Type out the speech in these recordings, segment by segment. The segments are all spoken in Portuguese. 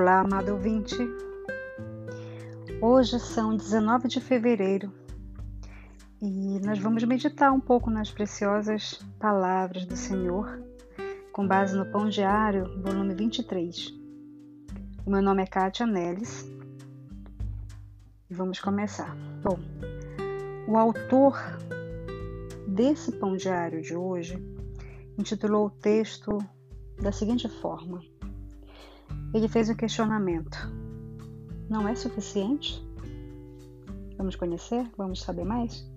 Olá, amado ouvinte. Hoje são 19 de fevereiro e nós vamos meditar um pouco nas preciosas palavras do Senhor com base no Pão Diário, volume 23. O meu nome é Kátia Neles e vamos começar. Bom, o autor desse Pão Diário de hoje intitulou o texto da seguinte forma: ele fez um questionamento. Não é suficiente? Vamos conhecer? Vamos saber mais?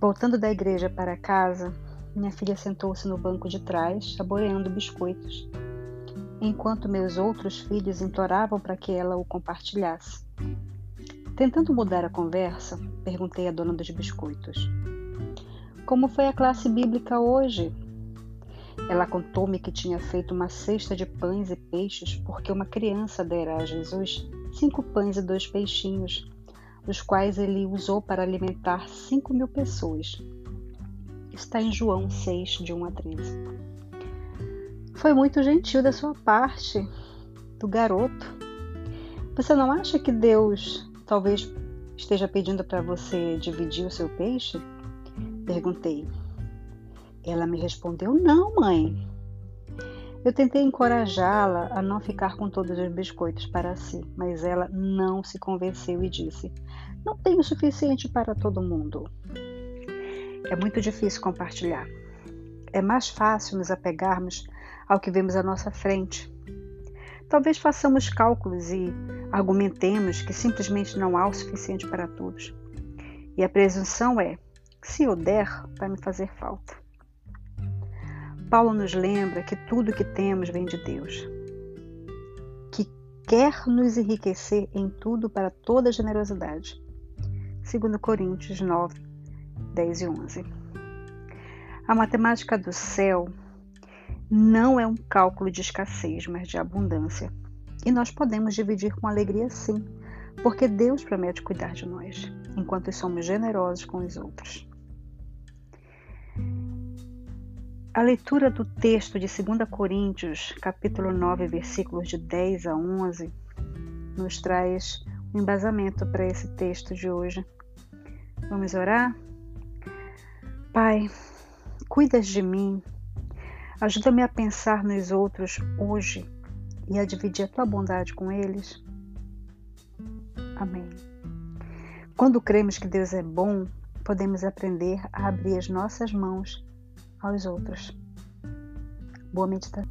Voltando da igreja para casa, minha filha sentou-se no banco de trás, saboreando biscoitos, enquanto meus outros filhos imploravam para que ela o compartilhasse. Tentando mudar a conversa, perguntei à dona dos biscoitos: Como foi a classe bíblica hoje? Ela contou-me que tinha feito uma cesta de pães e peixes porque uma criança dera a Jesus cinco pães e dois peixinhos, os quais ele usou para alimentar cinco mil pessoas. Está em João 6, de 1 a 13. Foi muito gentil da sua parte, do garoto. Você não acha que Deus talvez esteja pedindo para você dividir o seu peixe? Perguntei. Ela me respondeu: Não, mãe. Eu tentei encorajá-la a não ficar com todos os biscoitos para si, mas ela não se convenceu e disse: Não tenho o suficiente para todo mundo. É muito difícil compartilhar. É mais fácil nos apegarmos ao que vemos à nossa frente. Talvez façamos cálculos e argumentemos que simplesmente não há o suficiente para todos. E a presunção é: se eu der, vai me fazer falta. Paulo nos lembra que tudo que temos vem de Deus, que quer nos enriquecer em tudo para toda generosidade. 2 Coríntios 9, 10 e 11. A matemática do céu não é um cálculo de escassez, mas de abundância. E nós podemos dividir com alegria sim, porque Deus promete cuidar de nós, enquanto somos generosos com os outros. A leitura do texto de 2 Coríntios, capítulo 9, versículos de 10 a 11, nos traz um embasamento para esse texto de hoje. Vamos orar? Pai, cuidas de mim, ajuda-me a pensar nos outros hoje e a dividir a tua bondade com eles. Amém. Quando cremos que Deus é bom, podemos aprender a abrir as nossas mãos aos outros. Boa meditação.